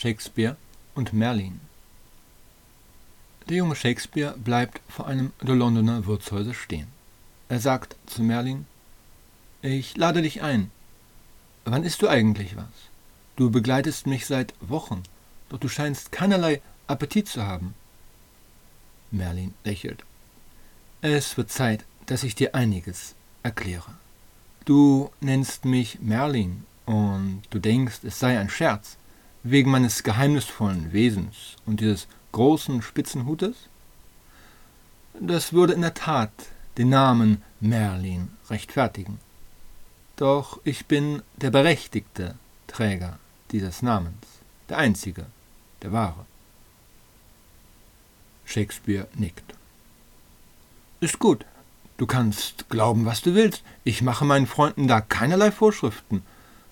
Shakespeare und Merlin. Der junge Shakespeare bleibt vor einem der Londoner Wirtshäuser stehen. Er sagt zu Merlin, ich lade dich ein. Wann isst du eigentlich was? Du begleitest mich seit Wochen, doch du scheinst keinerlei Appetit zu haben. Merlin lächelt. Es wird Zeit, dass ich dir einiges erkläre. Du nennst mich Merlin und du denkst, es sei ein Scherz, wegen meines geheimnisvollen Wesens und dieses großen Spitzenhutes? Das würde in der Tat den Namen Merlin rechtfertigen. Doch ich bin der berechtigte Träger dieses Namens, der einzige, der wahre. Shakespeare nickt. Ist gut. Du kannst glauben, was du willst. Ich mache meinen Freunden da keinerlei Vorschriften.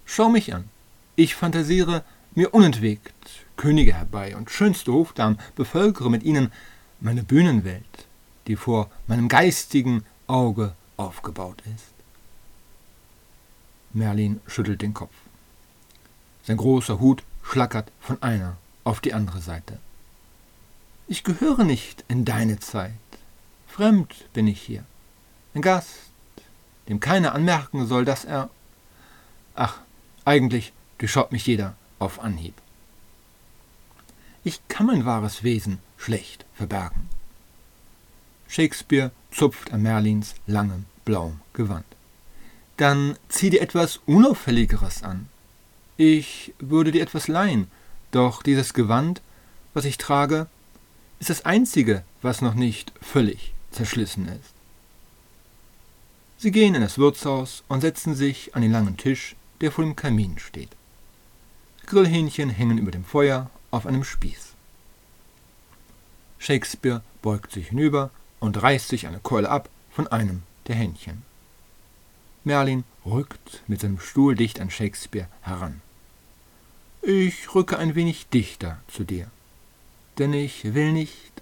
Schau mich an. Ich fantasiere mir unentwegt Könige herbei und schönste Hofdamen, bevölkere mit ihnen meine Bühnenwelt, die vor meinem geistigen Auge aufgebaut ist. Merlin schüttelt den Kopf. Sein großer Hut schlackert von einer auf die andere Seite. Ich gehöre nicht in deine Zeit. Fremd bin ich hier. Ein Gast, dem keiner anmerken soll, dass er. Ach, eigentlich durchschaut mich jeder auf Anhieb. Ich kann mein wahres Wesen schlecht verbergen. Shakespeare zupft an Merlins langem blauem Gewand. Dann zieh dir etwas Unauffälligeres an. Ich würde dir etwas leihen, doch dieses Gewand, was ich trage, ist das einzige, was noch nicht völlig zerschlissen ist. Sie gehen in das Wirtshaus und setzen sich an den langen Tisch, der vor dem Kamin steht. Grillhähnchen hängen über dem Feuer auf einem Spieß. Shakespeare beugt sich hinüber und reißt sich eine Keule ab von einem der Hähnchen. Merlin rückt mit seinem Stuhl dicht an Shakespeare heran. Ich rücke ein wenig dichter zu dir, denn ich will nicht,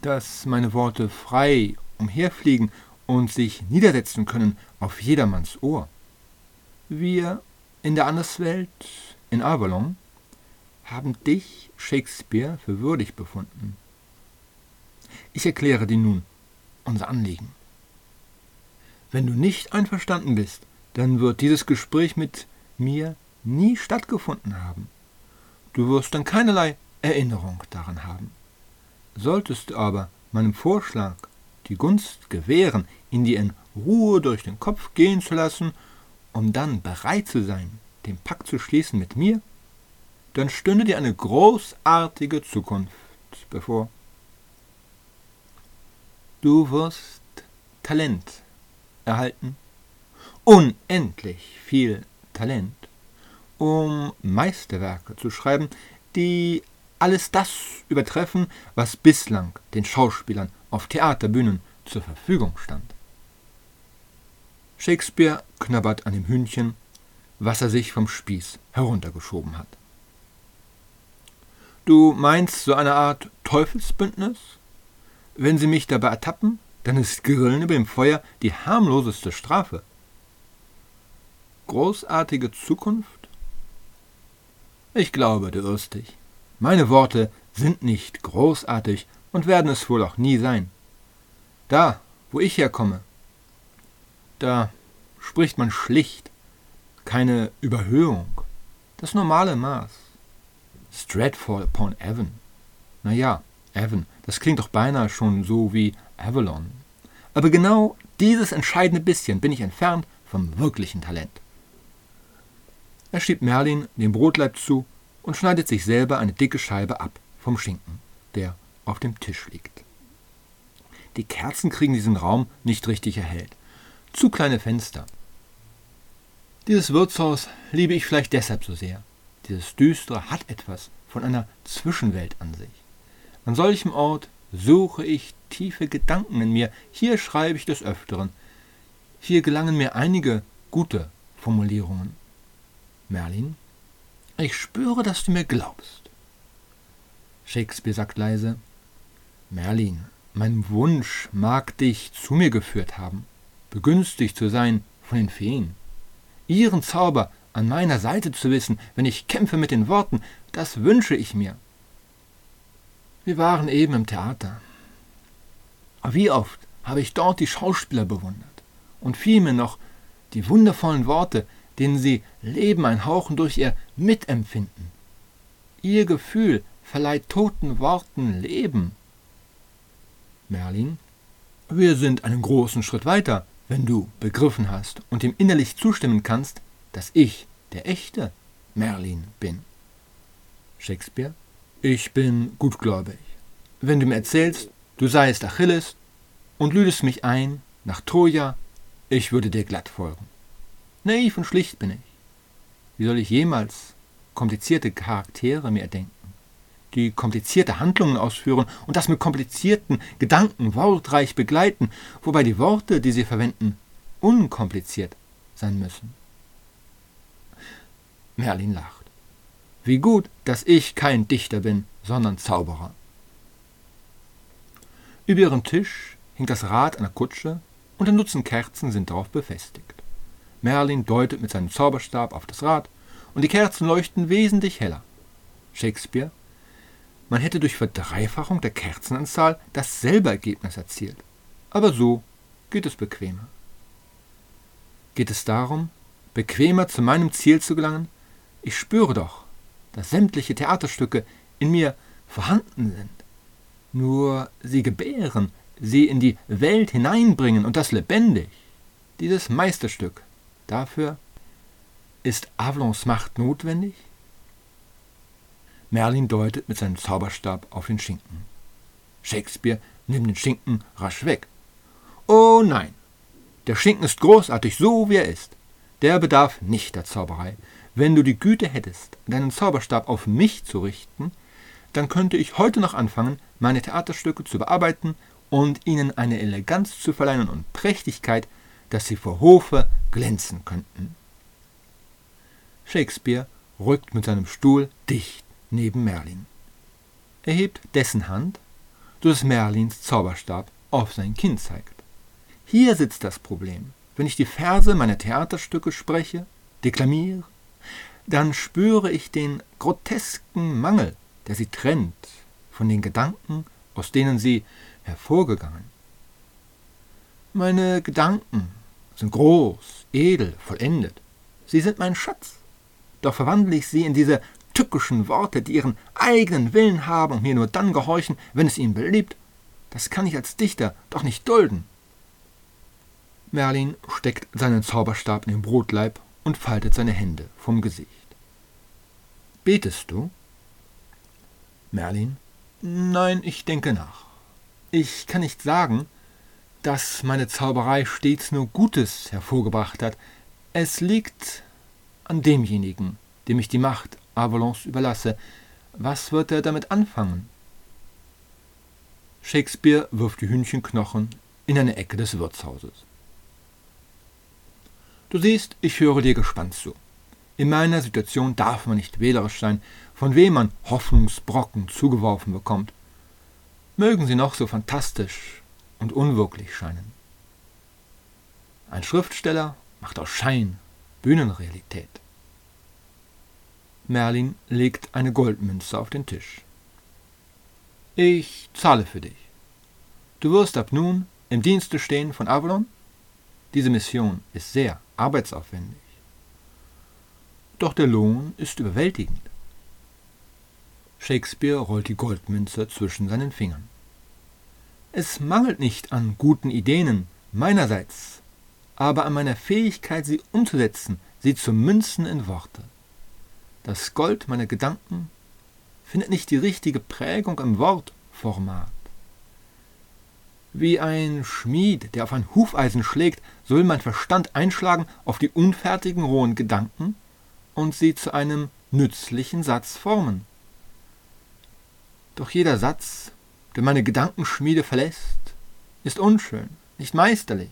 dass meine Worte frei umherfliegen und sich niedersetzen können auf jedermanns Ohr. Wir in der Anderswelt, in Avalon, haben dich, Shakespeare, für würdig befunden. Ich erkläre dir nun unser Anliegen. Wenn du nicht einverstanden bist, dann wird dieses Gespräch mit mir nie stattgefunden haben. Du wirst dann keinerlei Erinnerung daran haben. Solltest du aber meinem Vorschlag die Gunst gewähren, ihn dir in Ruhe durch den Kopf gehen zu lassen, um dann bereit zu sein, den Pakt zu schließen mit mir, dann stünde dir eine großartige Zukunft bevor. Du wirst Talent erhalten, unendlich viel Talent, um Meisterwerke zu schreiben, die alles das übertreffen, was bislang den Schauspielern auf Theaterbühnen zur Verfügung stand. Shakespeare knabbert an dem Hühnchen, was er sich vom Spieß heruntergeschoben hat. Du meinst so eine Art Teufelsbündnis? Wenn sie mich dabei ertappen, dann ist Grillen über dem Feuer die harmloseste Strafe. Großartige Zukunft? Ich glaube, du irrst dich. Meine Worte sind nicht großartig und werden es wohl auch nie sein. Da, wo ich herkomme, da spricht man schlicht, keine Überhöhung, das normale Maß. Stratford upon Avon. Na ja, Avon, das klingt doch beinahe schon so wie Avalon. Aber genau dieses entscheidende bisschen bin ich entfernt vom wirklichen Talent. Er schiebt Merlin den Brotleib zu und schneidet sich selber eine dicke Scheibe ab vom Schinken, der auf dem Tisch liegt. Die Kerzen kriegen diesen Raum nicht richtig erhellt. Zu kleine Fenster. Dieses Wirtshaus liebe ich vielleicht deshalb so sehr. Dieses Düstere hat etwas von einer Zwischenwelt an sich. An solchem Ort suche ich tiefe Gedanken in mir. Hier schreibe ich des Öfteren. Hier gelangen mir einige gute Formulierungen. Merlin, ich spüre, dass du mir glaubst. Shakespeare sagt leise, Merlin, mein Wunsch mag dich zu mir geführt haben, begünstigt zu sein von den Feen. Ihren Zauber an meiner Seite zu wissen, wenn ich kämpfe mit den Worten, Das wünsche ich mir. Wir waren eben im Theater. Wie oft habe ich dort die Schauspieler bewundert und vielmehr noch die wundervollen Worte, denen sie Leben einhauchen durch ihr Mitempfinden. Ihr Gefühl verleiht toten Worten Leben. Merlin, wir sind einen großen Schritt weiter, wenn du begriffen hast und ihm innerlich zustimmen kannst, dass ich der echte Merlin bin. Shakespeare, ich bin gutgläubig. Wenn du mir erzählst, du seiest Achilles und lüdest mich ein nach Troja, ich würde dir glatt folgen. Naiv und schlicht bin ich. Wie soll ich jemals komplizierte Charaktere mir erdenken, die komplizierte Handlungen ausführen und das mit komplizierten Gedanken wortreich begleiten, wobei die Worte, die sie verwenden, unkompliziert sein müssen? Merlin lacht. Wie gut, dass ich kein Dichter bin, sondern Zauberer. Über ihrem Tisch hängt das Rad einer Kutsche und ein Dutzend Kerzen sind darauf befestigt. Merlin deutet mit seinem Zauberstab auf das Rad und die Kerzen leuchten wesentlich heller. Shakespeare, man hätte durch Verdreifachung der Kerzenanzahl dasselbe Ergebnis erzielt. Aber so geht es bequemer. Geht es darum, bequemer zu meinem Ziel zu gelangen? Ich spüre doch, dass sämtliche Theaterstücke in mir vorhanden sind nur sie gebären, sie in die Welt hineinbringen und das lebendig. Dieses Meisterstück. Dafür ist Avalons Macht notwendig? Merlin deutet mit seinem Zauberstab auf den Schinken. Shakespeare nimmt den Schinken rasch weg. Oh nein, der Schinken ist großartig, so wie er ist. Der bedarf nicht der Zauberei. Wenn du die Güte hättest, deinen Zauberstab auf mich zu richten, dann könnte ich heute noch anfangen, meine Theaterstücke zu bearbeiten und ihnen eine Eleganz zu verleihen und Prächtigkeit, dass sie vor Hofe glänzen könnten. Shakespeare rückt mit seinem Stuhl dicht neben Merlin. Er hebt dessen Hand, so dass Merlins Zauberstab auf sein Kinn zeigt. Hier sitzt das Problem. Wenn ich die Verse meiner Theaterstücke spreche, deklamiere, dann spüre ich den grotesken Mangel, der sie trennt von den Gedanken, aus denen sie hervorgegangen. Meine Gedanken sind groß, edel, vollendet. Sie sind mein Schatz. Doch verwandle ich sie in diese tückischen Worte, die ihren eigenen Willen haben und mir nur dann gehorchen, wenn es ihnen beliebt. Das kann ich als Dichter doch nicht dulden. Merlin steckt seinen Zauberstab in den Brotleib und faltet seine Hände vom Gesicht. Betest du? Merlin Nein, ich denke nach. Ich kann nicht sagen, dass meine Zauberei stets nur Gutes hervorgebracht hat. Es liegt an demjenigen, dem ich die Macht Avalons überlasse. Was wird er damit anfangen? Shakespeare wirft die Hühnchenknochen in eine Ecke des Wirtshauses. Du siehst, ich höre dir gespannt zu. In meiner Situation darf man nicht wählerisch sein, von wem man Hoffnungsbrocken zugeworfen bekommt. Mögen sie noch so fantastisch und unwirklich scheinen. Ein Schriftsteller macht aus Schein Bühnenrealität. Merlin legt eine Goldmünze auf den Tisch. Ich zahle für dich. Du wirst ab nun im Dienste stehen von Avalon. Diese Mission ist sehr arbeitsaufwendig doch der Lohn ist überwältigend. Shakespeare rollt die Goldmünze zwischen seinen Fingern. Es mangelt nicht an guten Ideen meinerseits, aber an meiner Fähigkeit, sie umzusetzen, sie zu münzen in Worte. Das Gold meiner Gedanken findet nicht die richtige Prägung im Wortformat. Wie ein Schmied, der auf ein Hufeisen schlägt, soll mein Verstand einschlagen auf die unfertigen rohen Gedanken und sie zu einem nützlichen Satz formen. Doch jeder Satz, der meine Gedankenschmiede verlässt, ist unschön, nicht meisterlich.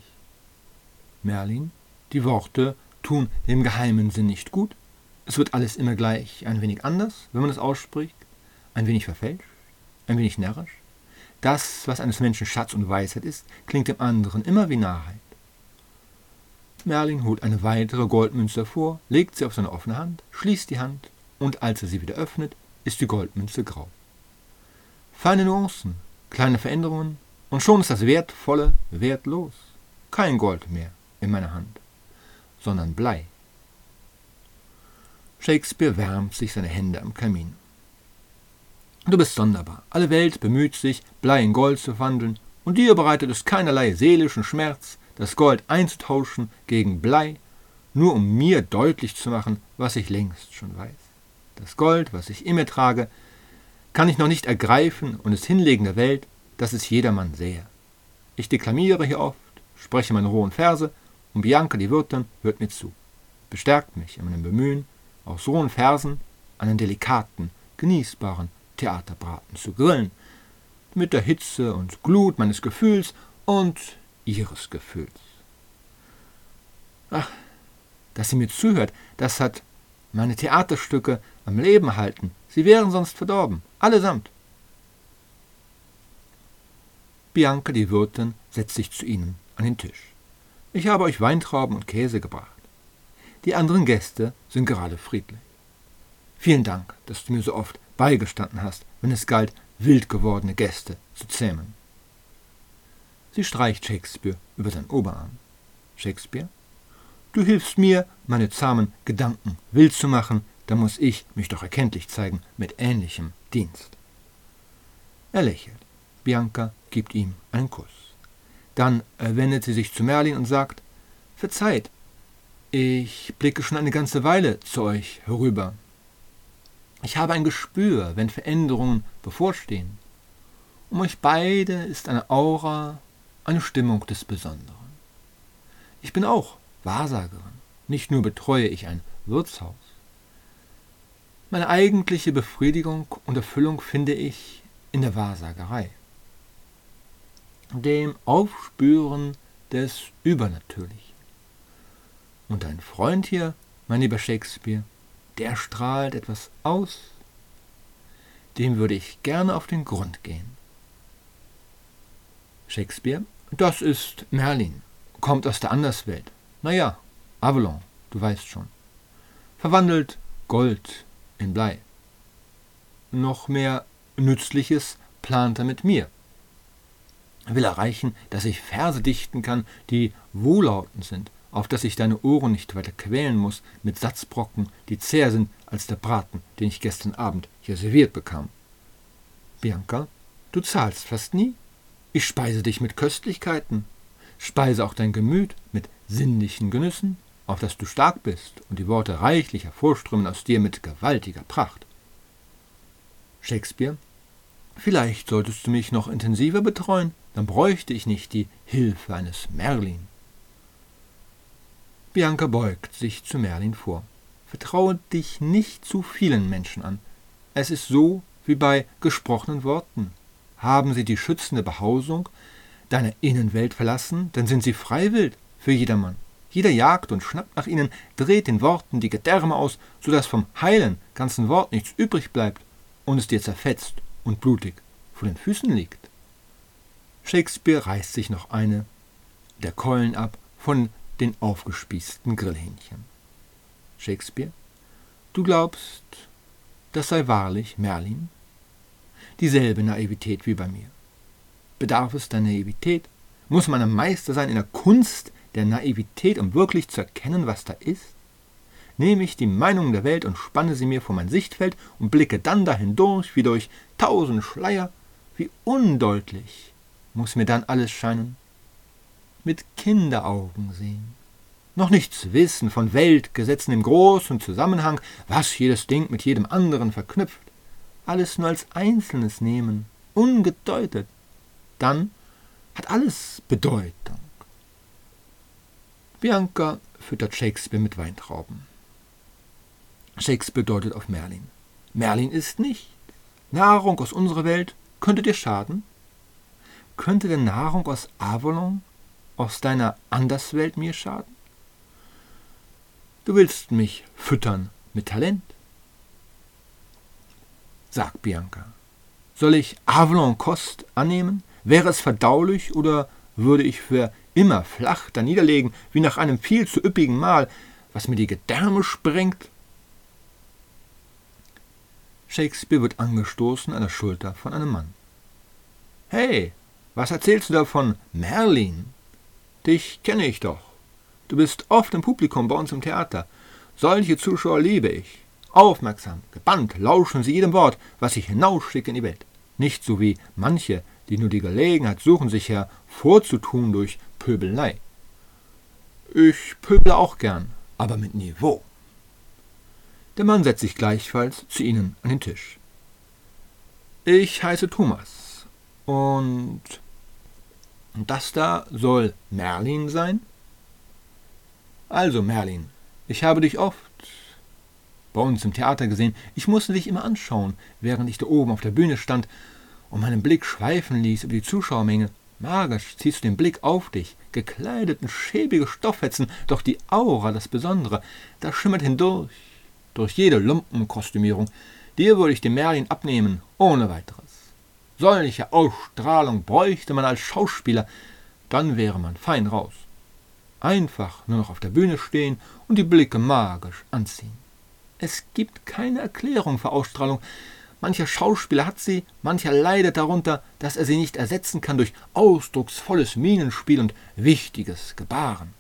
Merlin, die Worte tun dem geheimen Sinn nicht gut. Es wird alles immer gleich ein wenig anders, wenn man es ausspricht, ein wenig verfälscht, ein wenig närrisch. Das, was eines Menschen Schatz und Weisheit ist, klingt dem anderen immer wie Narrheit. Merlin holt eine weitere Goldmünze hervor, legt sie auf seine offene Hand, schließt die Hand und als er sie wieder öffnet, ist die Goldmünze grau. Feine Nuancen, kleine Veränderungen und schon ist das Wertvolle wertlos. Kein Gold mehr in meiner Hand, sondern Blei. Shakespeare wärmt sich seine Hände am Kamin. Du bist sonderbar. Alle Welt bemüht sich, Blei in Gold zu wandeln, und dir bereitet es keinerlei seelischen Schmerz, das Gold einzutauschen gegen Blei, nur um mir deutlich zu machen, was ich längst schon weiß. Das Gold, was ich in mir trage, kann ich noch nicht ergreifen und es hinlegen der Welt, dass es jedermann sähe. Ich deklamiere hier oft, spreche meine rohen Verse, und Bianca, die Wirtin, hört mir zu, bestärkt mich in meinem Bemühen, aus rohen Versen einen delikaten, genießbaren Theaterbraten zu grillen, mit der Hitze und Glut meines Gefühls und ihres Gefühls. Ach, dass sie mir zuhört, das hat meine Theaterstücke am Leben halten. Sie wären sonst verdorben, allesamt. Bianca, die Wirtin, setzt sich zu ihnen an den Tisch. Ich habe euch Weintrauben und Käse gebracht. Die anderen Gäste sind gerade friedlich. Vielen Dank, dass du mir so oft beigestanden hast, wenn es galt, wild gewordene Gäste zu zähmen. Sie streicht Shakespeare über seinen Oberarm. Shakespeare, du hilfst mir, meine zahmen Gedanken wild zu machen, da muss ich mich doch erkenntlich zeigen mit ähnlichem Dienst. Er lächelt. Bianca gibt ihm einen Kuss. Dann wendet sie sich zu Merlin und sagt, Verzeiht, ich blicke schon eine ganze Weile zu euch herüber. Ich habe ein Gespür, wenn Veränderungen bevorstehen. Um euch beide ist eine Aura, eine Stimmung des Besonderen. Ich bin auch Wahrsagerin. Nicht nur betreue ich ein Wirtshaus. Meine eigentliche Befriedigung und Erfüllung finde ich in der Wahrsagerei dem Aufspüren des Übernatürlichen. Und dein Freund hier, mein lieber Shakespeare, der strahlt etwas aus, dem würde ich gerne auf den Grund gehen. Shakespeare, das ist Merlin, kommt aus der Anderswelt. Naja, Avalon, du weißt schon. Verwandelt Gold in Blei. Noch mehr Nützliches plant er mit mir will erreichen, dass ich Verse dichten kann, die wohllautend sind, auf dass ich deine Ohren nicht weiter quälen muss mit Satzbrocken, die zäher sind als der Braten, den ich gestern Abend hier serviert bekam. Bianca, du zahlst fast nie. Ich speise dich mit Köstlichkeiten, speise auch dein Gemüt mit sinnlichen Genüssen, auf dass du stark bist und die Worte reichlich hervorströmen aus dir mit gewaltiger Pracht. Shakespeare, vielleicht solltest du mich noch intensiver betreuen, dann bräuchte ich nicht die Hilfe eines Merlin. Bianca beugt sich zu Merlin vor. Vertraue dich nicht zu vielen Menschen an. Es ist so wie bei gesprochenen Worten. Haben sie die schützende Behausung deiner Innenwelt verlassen, dann sind sie freiwillig für jedermann. Jeder jagt und schnappt nach ihnen, dreht den Worten die Gedärme aus, so dass vom heilen ganzen Wort nichts übrig bleibt und es dir zerfetzt und blutig vor den Füßen liegt. Shakespeare reißt sich noch eine der Keulen ab von den aufgespießten Grillhähnchen. Shakespeare, du glaubst, das sei wahrlich Merlin? Dieselbe Naivität wie bei mir. Bedarf es der Naivität? Muss man ein Meister sein in der Kunst der Naivität, um wirklich zu erkennen, was da ist? Nehme ich die Meinungen der Welt und spanne sie mir vor mein Sichtfeld und blicke dann dahindurch wie durch tausend Schleier? Wie undeutlich muss mir dann alles scheinen? Mit Kinderaugen sehen. Noch nichts wissen von Weltgesetzen im großen Zusammenhang, was jedes Ding mit jedem anderen verknüpft. Alles nur als Einzelnes nehmen, ungedeutet. Dann hat alles Bedeutung. Bianca füttert Shakespeare mit Weintrauben. Shakespeare deutet auf Merlin. Merlin ist nicht. Nahrung aus unserer Welt könnte dir schaden. Könnte denn Nahrung aus Avalon, aus deiner Anderswelt mir schaden? Du willst mich füttern mit Talent? Sag Bianca, soll ich Avalon-Kost annehmen? Wäre es verdaulich oder würde ich für immer flach da niederlegen, wie nach einem viel zu üppigen Mahl, was mir die Gedärme sprengt? Shakespeare wird angestoßen an der Schulter von einem Mann. Hey, was erzählst du da von Merlin? Dich kenne ich doch. Du bist oft im Publikum bei uns im Theater. Solche Zuschauer liebe ich. Aufmerksam, gebannt lauschen sie jedem Wort, was ich hinausschicke in die Welt. Nicht so wie manche, die nur die Gelegenheit suchen, sich hervorzutun durch Pöbelei. Ich pöble auch gern, aber mit Niveau. Der Mann setzt sich gleichfalls zu ihnen an den Tisch. Ich heiße Thomas. Und das da soll Merlin sein? Also, Merlin, ich habe dich oft bei uns im Theater gesehen. Ich musste dich immer anschauen, während ich da oben auf der Bühne stand und meinen Blick schweifen ließ über die Zuschauermenge. Magisch ziehst du den Blick auf dich, gekleidet in schäbige Stofffetzen, doch die Aura, das Besondere, das schimmert hindurch, durch jede Lumpenkostümierung. Dir würde ich den Merlin abnehmen, ohne weiteres. Solche Ausstrahlung bräuchte man als Schauspieler, dann wäre man fein raus. Einfach nur noch auf der Bühne stehen und die Blicke magisch anziehen. Es gibt keine Erklärung für Ausstrahlung. Mancher Schauspieler hat sie, mancher leidet darunter, dass er sie nicht ersetzen kann durch ausdrucksvolles Mienenspiel und wichtiges Gebaren.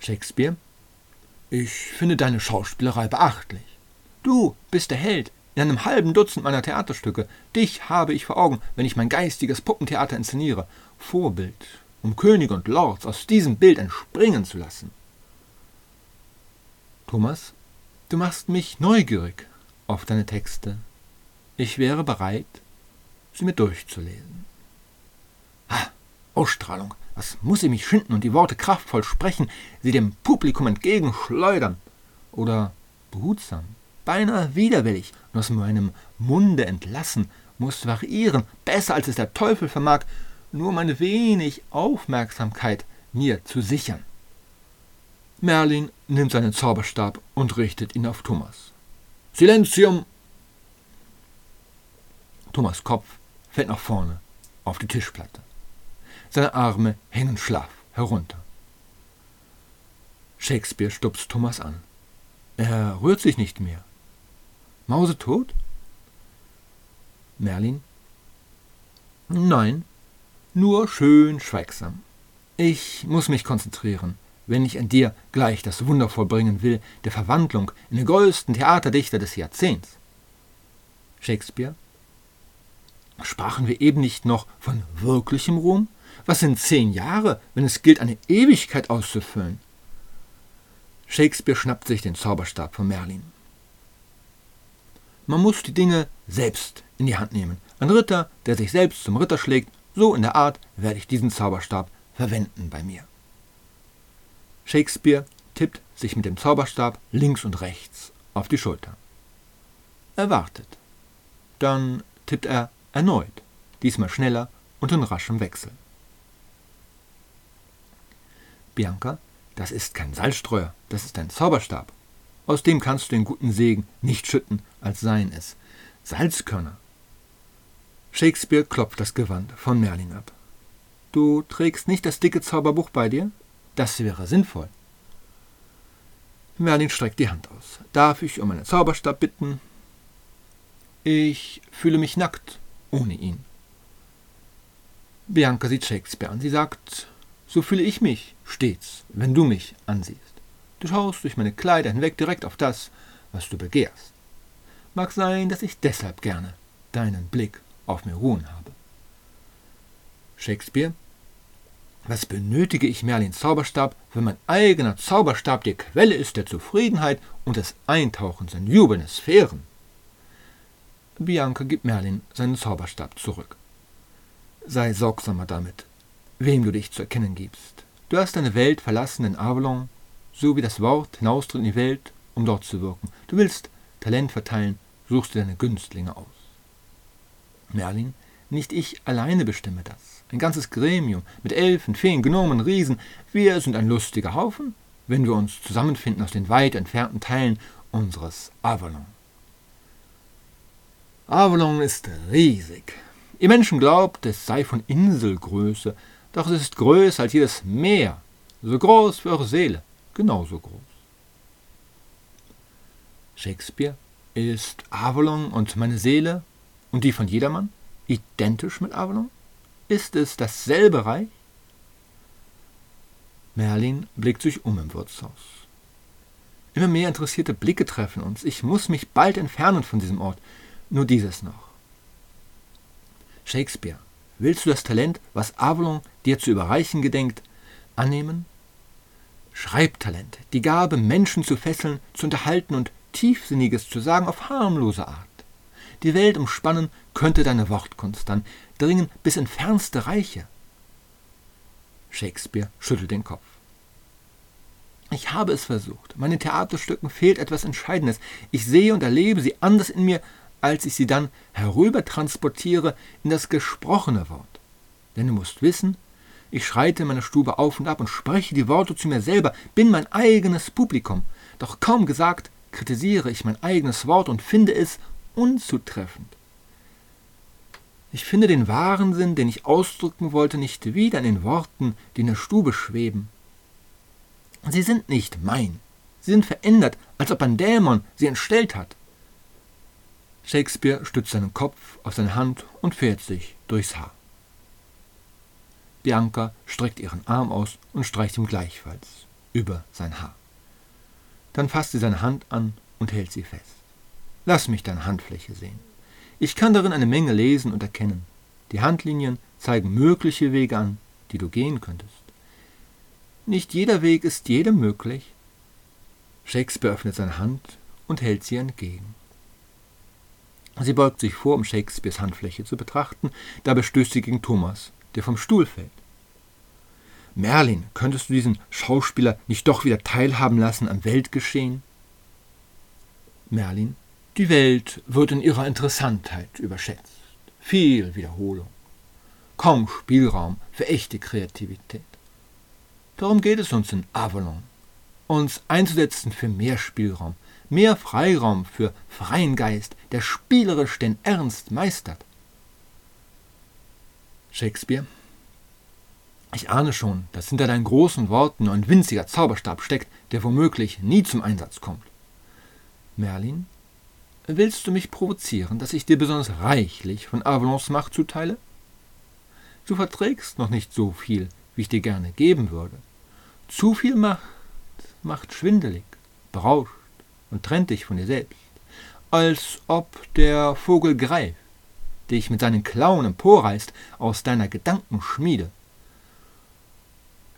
Shakespeare Ich finde deine Schauspielerei beachtlich. Du bist der Held in einem halben Dutzend meiner Theaterstücke. Dich habe ich vor Augen, wenn ich mein geistiges Puppentheater inszeniere. Vorbild, um Könige und Lords aus diesem Bild entspringen zu lassen. Thomas, du machst mich neugierig auf deine Texte. Ich wäre bereit, sie mir durchzulesen. Ah, Ausstrahlung. Was muss ich mich schinden und die Worte kraftvoll sprechen, sie dem Publikum entgegenschleudern? Oder behutsam, beinahe widerwillig und aus meinem Munde entlassen, muss variieren, besser als es der Teufel vermag, nur meine wenig Aufmerksamkeit mir zu sichern. Merlin nimmt seinen Zauberstab und richtet ihn auf Thomas. Silentium! Thomas Kopf fällt nach vorne auf die Tischplatte. Seine Arme hängen schlaff herunter. Shakespeare stupst Thomas an. Er rührt sich nicht mehr. Mause tot? Merlin? Nein, nur schön schweigsam. Ich muss mich konzentrieren wenn ich an dir gleich das Wunder vollbringen will, der Verwandlung in den größten Theaterdichter des Jahrzehnts. Shakespeare? Sprachen wir eben nicht noch von wirklichem Ruhm? Was sind zehn Jahre, wenn es gilt, eine Ewigkeit auszufüllen? Shakespeare schnappt sich den Zauberstab von Merlin. Man muss die Dinge selbst in die Hand nehmen. Ein Ritter, der sich selbst zum Ritter schlägt, so in der Art werde ich diesen Zauberstab verwenden bei mir. Shakespeare tippt sich mit dem Zauberstab links und rechts auf die Schulter. Er wartet. Dann tippt er erneut, diesmal schneller und in raschem Wechsel. Bianca, das ist kein Salzstreuer, das ist ein Zauberstab. Aus dem kannst du den guten Segen nicht schütten, als seien es Salzkörner. Shakespeare klopft das Gewand von Merlin ab. Du trägst nicht das dicke Zauberbuch bei dir? Das wäre sinnvoll. Merlin streckt die Hand aus. Darf ich um einen Zauberstab bitten? Ich fühle mich nackt ohne ihn. Bianca sieht Shakespeare an. Sie sagt, so fühle ich mich stets, wenn du mich ansiehst. Du schaust durch meine Kleider hinweg direkt auf das, was du begehrst. Mag sein, dass ich deshalb gerne deinen Blick auf mir ruhen habe. Shakespeare was benötige ich Merlins Zauberstab, wenn mein eigener Zauberstab die Quelle ist der Zufriedenheit und des Eintauchens in jubelnde Sphären? Bianca gibt Merlin seinen Zauberstab zurück. Sei sorgsamer damit, wem du dich zu erkennen gibst. Du hast deine Welt verlassen in Avalon, so wie das Wort hinaustritt in die Welt, um dort zu wirken. Du willst Talent verteilen, suchst dir deine Günstlinge aus. Merlin, nicht ich alleine bestimme das. Ein ganzes Gremium mit Elfen, Feen, Gnomen, Riesen. Wir sind ein lustiger Haufen, wenn wir uns zusammenfinden aus den weit entfernten Teilen unseres Avalon. Avalon ist riesig. Ihr Menschen glaubt, es sei von Inselgröße, doch es ist größer als jedes Meer, so groß wie eure Seele, genauso groß. Shakespeare Ist Avalon und meine Seele und die von jedermann identisch mit Avalon? Ist es dasselbe Reich? Merlin blickt sich um im Wirtshaus. Immer mehr interessierte Blicke treffen uns. Ich muss mich bald entfernen von diesem Ort. Nur dieses noch. Shakespeare, willst du das Talent, was Avalon dir zu überreichen gedenkt, annehmen? Schreibtalent, die Gabe, Menschen zu fesseln, zu unterhalten und Tiefsinniges zu sagen auf harmlose Art. Die Welt umspannen könnte deine Wortkunst dann, dringen bis in fernste Reiche. Shakespeare schüttelt den Kopf. Ich habe es versucht. Meinen Theaterstücken fehlt etwas Entscheidendes. Ich sehe und erlebe sie anders in mir, als ich sie dann herübertransportiere in das gesprochene Wort. Denn du musst wissen, ich schreite in meiner Stube auf und ab und spreche die Worte zu mir selber, bin mein eigenes Publikum. Doch kaum gesagt, kritisiere ich mein eigenes Wort und finde es unzutreffend. Ich finde den wahren Sinn, den ich ausdrücken wollte, nicht wieder in den Worten, die in der Stube schweben. Sie sind nicht mein. Sie sind verändert, als ob ein Dämon sie entstellt hat. Shakespeare stützt seinen Kopf auf seine Hand und fährt sich durchs Haar. Bianca streckt ihren Arm aus und streicht ihm gleichfalls über sein Haar. Dann fasst sie seine Hand an und hält sie fest. Lass mich deine Handfläche sehen. Ich kann darin eine Menge lesen und erkennen. Die Handlinien zeigen mögliche Wege an, die du gehen könntest. Nicht jeder Weg ist jedem möglich. Shakespeare öffnet seine Hand und hält sie entgegen. Sie beugt sich vor, um Shakespeares Handfläche zu betrachten, dabei stößt sie gegen Thomas, der vom Stuhl fällt. Merlin, könntest du diesen Schauspieler nicht doch wieder teilhaben lassen am Weltgeschehen? Merlin die Welt wird in ihrer Interessantheit überschätzt. Viel Wiederholung. Kaum Spielraum für echte Kreativität. Darum geht es uns in Avalon. Uns einzusetzen für mehr Spielraum, mehr Freiraum für freien Geist, der spielerisch den Ernst meistert. Shakespeare. Ich ahne schon, dass hinter deinen großen Worten ein winziger Zauberstab steckt, der womöglich nie zum Einsatz kommt. Merlin Willst du mich provozieren, dass ich dir besonders reichlich von Avalons Macht zuteile? Du verträgst noch nicht so viel, wie ich dir gerne geben würde. Zu viel Macht macht schwindelig, berauscht und trennt dich von dir selbst, als ob der Vogel greift, dich mit seinen Klauen emporreißt aus deiner Gedankenschmiede.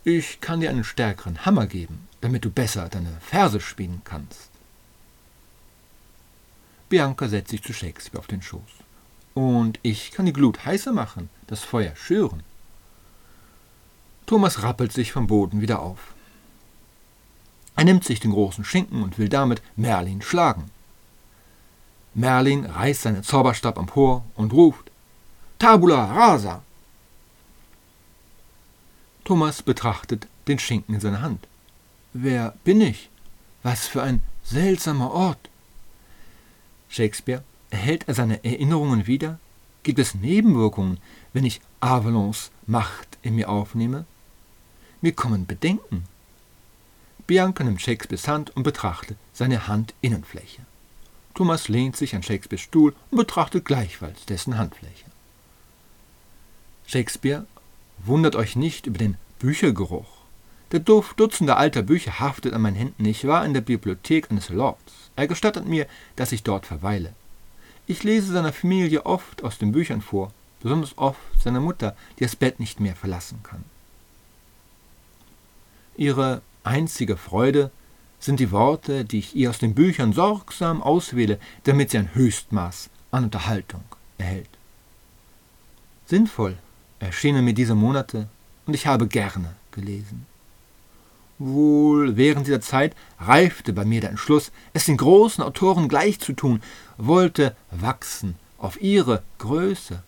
Ich kann dir einen stärkeren Hammer geben, damit du besser deine Verse spielen kannst. Bianca setzt sich zu Shakespeare auf den Schoß. Und ich kann die Glut heißer machen, das Feuer schüren. Thomas rappelt sich vom Boden wieder auf. Er nimmt sich den großen Schinken und will damit Merlin schlagen. Merlin reißt seinen Zauberstab empor und ruft Tabula rasa! Thomas betrachtet den Schinken in seiner Hand. Wer bin ich? Was für ein seltsamer Ort! Shakespeare, erhält er seine Erinnerungen wieder? Gibt es Nebenwirkungen, wenn ich Avalons Macht in mir aufnehme? Mir kommen Bedenken. Bianca nimmt Shakespeares Hand und betrachtet seine Handinnenfläche. Thomas lehnt sich an Shakespeares Stuhl und betrachtet gleichfalls dessen Handfläche. Shakespeare wundert euch nicht über den Büchergeruch. Der Duft dutzender alter Bücher haftet an meinen Händen. Ich war in der Bibliothek eines Lords. Er gestattet mir, dass ich dort verweile. Ich lese seiner Familie oft aus den Büchern vor, besonders oft seiner Mutter, die das Bett nicht mehr verlassen kann. Ihre einzige Freude sind die Worte, die ich ihr aus den Büchern sorgsam auswähle, damit sie ein Höchstmaß an Unterhaltung erhält. Sinnvoll erschienen mir diese Monate und ich habe gerne gelesen. Wohl während dieser Zeit reifte bei mir der Entschluss, es den großen Autoren gleich zu tun, wollte wachsen auf ihre Größe.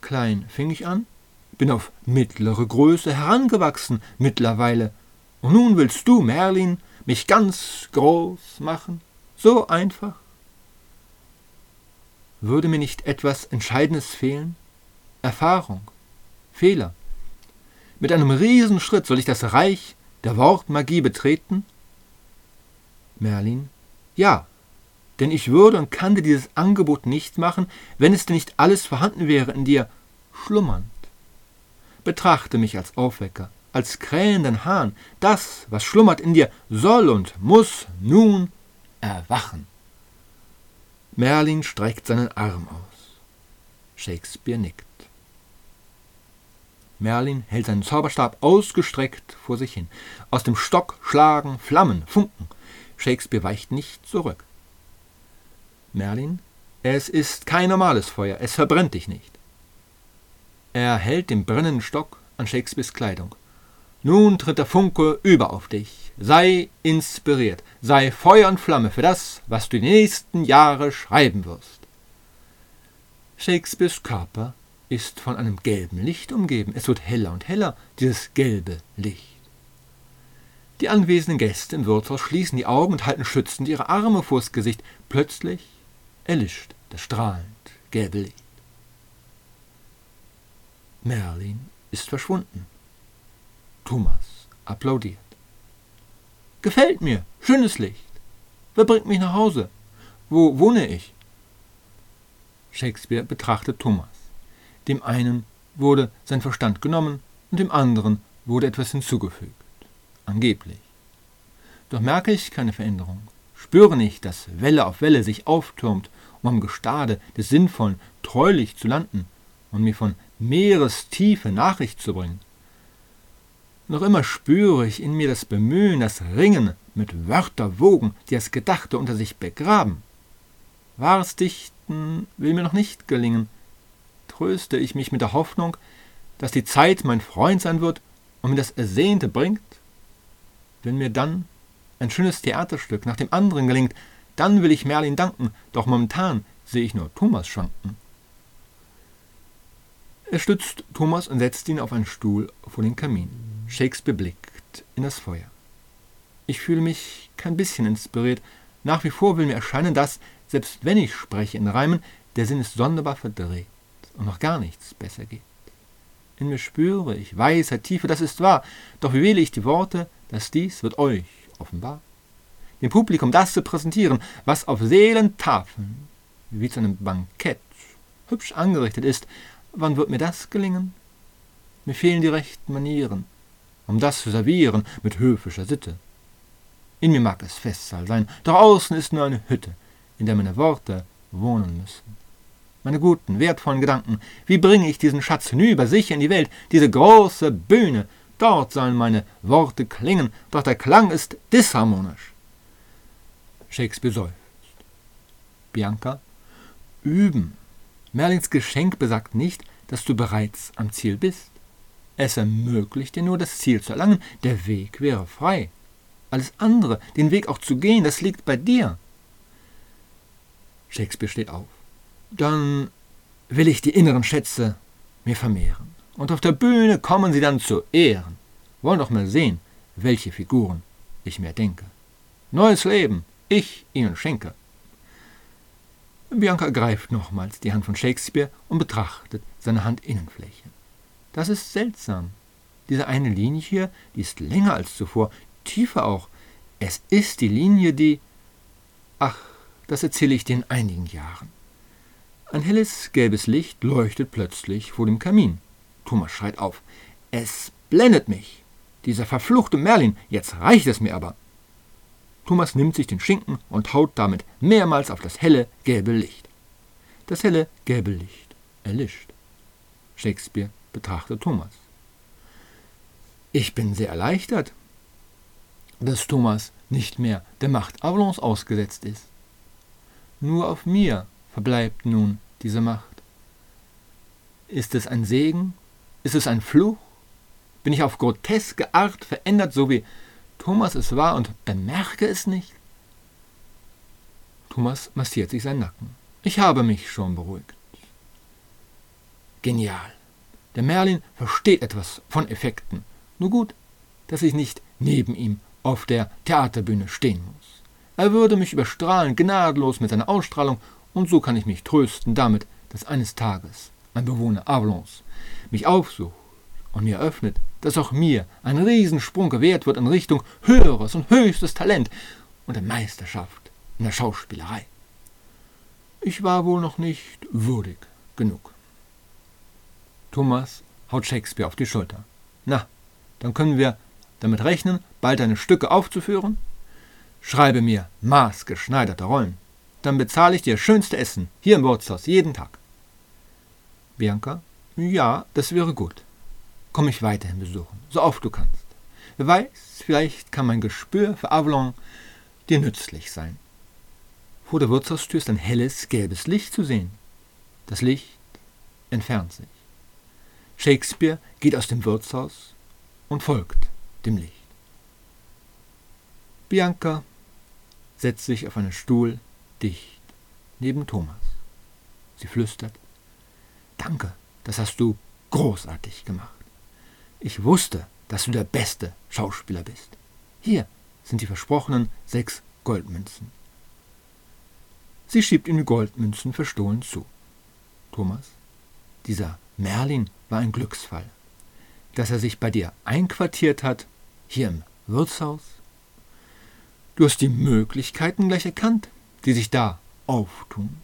Klein fing ich an, bin auf mittlere Größe herangewachsen mittlerweile. Und nun willst du, Merlin, mich ganz groß machen? So einfach? Würde mir nicht etwas Entscheidendes fehlen? Erfahrung, Fehler, mit einem Riesenschritt soll ich das Reich der Wortmagie betreten? Merlin, ja, denn ich würde und kann dir dieses Angebot nicht machen, wenn es denn nicht alles vorhanden wäre in dir, schlummernd. Betrachte mich als Aufwecker, als krähenden Hahn. Das, was schlummert in dir, soll und muss nun erwachen. Merlin streckt seinen Arm aus. Shakespeare nickt. Merlin hält seinen Zauberstab ausgestreckt vor sich hin. Aus dem Stock schlagen Flammen, Funken. Shakespeare weicht nicht zurück. Merlin, es ist kein normales Feuer, es verbrennt dich nicht. Er hält den brennenden Stock an Shakespeares Kleidung. Nun tritt der Funke über auf dich. Sei inspiriert, sei Feuer und Flamme für das, was du die nächsten Jahre schreiben wirst. Shakespeares Körper ist von einem gelben Licht umgeben. Es wird heller und heller, dieses gelbe Licht. Die anwesenden Gäste im Wirtshaus schließen die Augen und halten schützend ihre Arme vors Gesicht. Plötzlich erlischt das strahlend gelbe Licht. Merlin ist verschwunden. Thomas applaudiert. Gefällt mir, schönes Licht. Wer bringt mich nach Hause? Wo wohne ich? Shakespeare betrachtet Thomas. Dem einen wurde sein Verstand genommen und dem anderen wurde etwas hinzugefügt. Angeblich. Doch merke ich keine Veränderung, spüre nicht, dass Welle auf Welle sich auftürmt, um am Gestade des Sinnvollen treulich zu landen und mir von Meerestiefe Nachricht zu bringen. Noch immer spüre ich in mir das Bemühen, das Ringen mit Wörterwogen, die das Gedachte unter sich begraben. Wahres Dichten will mir noch nicht gelingen, tröste ich mich mit der Hoffnung, dass die Zeit mein Freund sein wird und mir das Ersehnte bringt? Wenn mir dann ein schönes Theaterstück nach dem anderen gelingt, dann will ich Merlin danken, doch momentan sehe ich nur Thomas schwanken. Er stützt Thomas und setzt ihn auf einen Stuhl vor den Kamin. Shakespeare blickt in das Feuer. Ich fühle mich kein bisschen inspiriert. Nach wie vor will mir erscheinen, dass, selbst wenn ich spreche in Reimen, der Sinn ist sonderbar verdreht und noch gar nichts besser geht. In mir spüre ich Weisheit, Tiefe, das ist wahr, doch wie wähle ich die Worte, dass dies wird euch offenbar. Dem Publikum das zu präsentieren, was auf Seelentafeln, wie zu einem Bankett, hübsch angerichtet ist, wann wird mir das gelingen? Mir fehlen die rechten Manieren, um das zu servieren mit höfischer Sitte. In mir mag es Festsaal sein, doch außen ist nur eine Hütte, in der meine Worte wohnen müssen meine guten, wertvollen Gedanken. Wie bringe ich diesen Schatz hinüber, sicher in die Welt, diese große Bühne? Dort sollen meine Worte klingen, doch der Klang ist disharmonisch. Shakespeare seufzt. Bianca, üben. Merlins Geschenk besagt nicht, dass du bereits am Ziel bist. Es ermöglicht dir nur, das Ziel zu erlangen. Der Weg wäre frei. Alles andere, den Weg auch zu gehen, das liegt bei dir. Shakespeare steht auf dann will ich die inneren Schätze mir vermehren. Und auf der Bühne kommen sie dann zu Ehren. Wollen doch mal sehen, welche Figuren ich mir denke. Neues Leben, ich ihnen schenke. Bianca greift nochmals die Hand von Shakespeare und betrachtet seine Handinnenfläche. Das ist seltsam. Diese eine Linie hier, die ist länger als zuvor, tiefer auch. Es ist die Linie, die. Ach, das erzähle ich dir in einigen Jahren. Ein helles gelbes Licht leuchtet plötzlich vor dem Kamin. Thomas schreit auf. Es blendet mich. Dieser verfluchte Merlin, jetzt reicht es mir aber. Thomas nimmt sich den Schinken und haut damit mehrmals auf das helle gelbe Licht. Das helle gelbe Licht erlischt. Shakespeare betrachtet Thomas. Ich bin sehr erleichtert, dass Thomas nicht mehr der Macht Avalons ausgesetzt ist. Nur auf mir verbleibt nun diese Macht? Ist es ein Segen? Ist es ein Fluch? Bin ich auf groteske Art verändert, so wie Thomas es war und bemerke es nicht? Thomas massiert sich seinen Nacken. Ich habe mich schon beruhigt. Genial. Der Merlin versteht etwas von Effekten. Nur gut, dass ich nicht neben ihm auf der Theaterbühne stehen muss. Er würde mich überstrahlen, gnadenlos mit seiner Ausstrahlung und so kann ich mich trösten damit, dass eines Tages ein Bewohner Avalons mich aufsucht und mir eröffnet, dass auch mir ein Riesensprung gewährt wird in Richtung höheres und höchstes Talent und der Meisterschaft in der Schauspielerei. Ich war wohl noch nicht würdig genug. Thomas haut Shakespeare auf die Schulter. Na, dann können wir damit rechnen, bald deine Stücke aufzuführen? Schreibe mir maßgeschneiderte Rollen. Dann bezahle ich dir schönste Essen hier im Wirtshaus jeden Tag. Bianca, ja, das wäre gut. Komm mich weiterhin besuchen, so oft du kannst. Wer weiß, vielleicht kann mein Gespür für Avalon dir nützlich sein. Vor der Wirtshaustür ist ein helles, gelbes Licht zu sehen. Das Licht entfernt sich. Shakespeare geht aus dem Wirtshaus und folgt dem Licht. Bianca setzt sich auf einen Stuhl dicht neben Thomas. Sie flüstert Danke, das hast du großartig gemacht. Ich wusste, dass du der beste Schauspieler bist. Hier sind die versprochenen sechs Goldmünzen. Sie schiebt ihm die Goldmünzen verstohlen zu. Thomas, dieser Merlin war ein Glücksfall. Dass er sich bei dir einquartiert hat, hier im Wirtshaus. Du hast die Möglichkeiten gleich erkannt, die sich da auftun.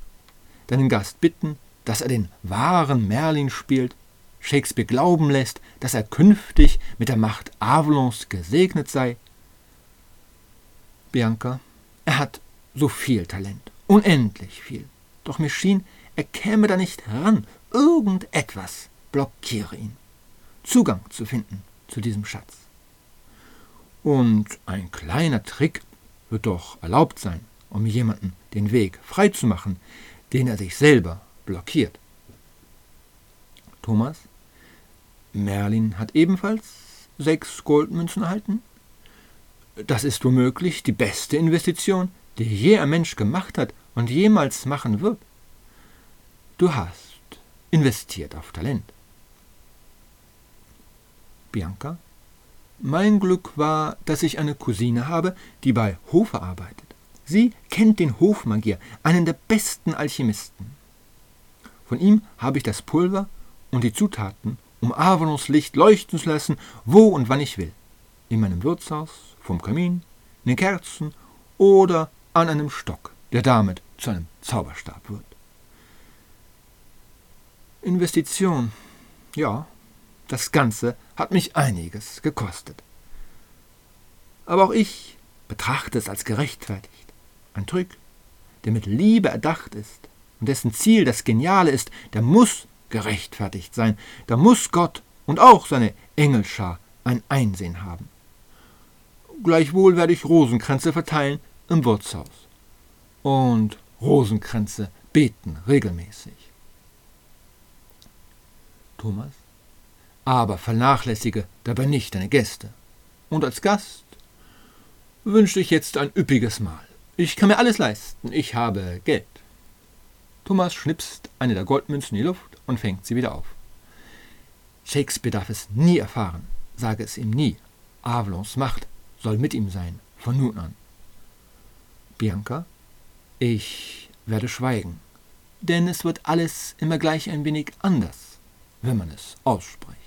Deinen Gast bitten, dass er den wahren Merlin spielt, Shakespeare glauben lässt, dass er künftig mit der Macht Avalons gesegnet sei. Bianca, er hat so viel Talent, unendlich viel. Doch mir schien, er käme da nicht heran. Irgendetwas blockiere ihn. Zugang zu finden zu diesem Schatz. Und ein kleiner Trick wird doch erlaubt sein, um jemanden den Weg freizumachen, den er sich selber blockiert. Thomas, Merlin hat ebenfalls sechs Goldmünzen erhalten. Das ist womöglich die beste Investition, die je ein Mensch gemacht hat und jemals machen wird. Du hast investiert auf Talent. Bianca, mein Glück war, dass ich eine Cousine habe, die bei Hofe arbeitet. Sie kennt den Hofmagier, einen der besten Alchemisten. Von ihm habe ich das Pulver und die Zutaten, um Avalons Licht leuchten zu lassen, wo und wann ich will. In meinem Wirtshaus, vom Kamin, in den Kerzen oder an einem Stock, der damit zu einem Zauberstab wird. Investition. Ja, das Ganze hat mich einiges gekostet. Aber auch ich betrachte es als gerechtfertigt. Ein Trick, der mit Liebe erdacht ist und dessen Ziel das Geniale ist, der muss gerechtfertigt sein. Da muss Gott und auch seine Engelschar ein Einsehen haben. Gleichwohl werde ich Rosenkränze verteilen im Wirtshaus. Und Rosenkränze beten regelmäßig. Thomas, aber vernachlässige dabei nicht deine Gäste. Und als Gast wünsche ich jetzt ein üppiges Mahl. Ich kann mir alles leisten, ich habe Geld. Thomas schnipst eine der Goldmünzen in die Luft und fängt sie wieder auf. Shakespeare darf es nie erfahren, sage es ihm nie. Avalons Macht soll mit ihm sein, von nun an. Bianca, ich werde schweigen, denn es wird alles immer gleich ein wenig anders, wenn man es ausspricht.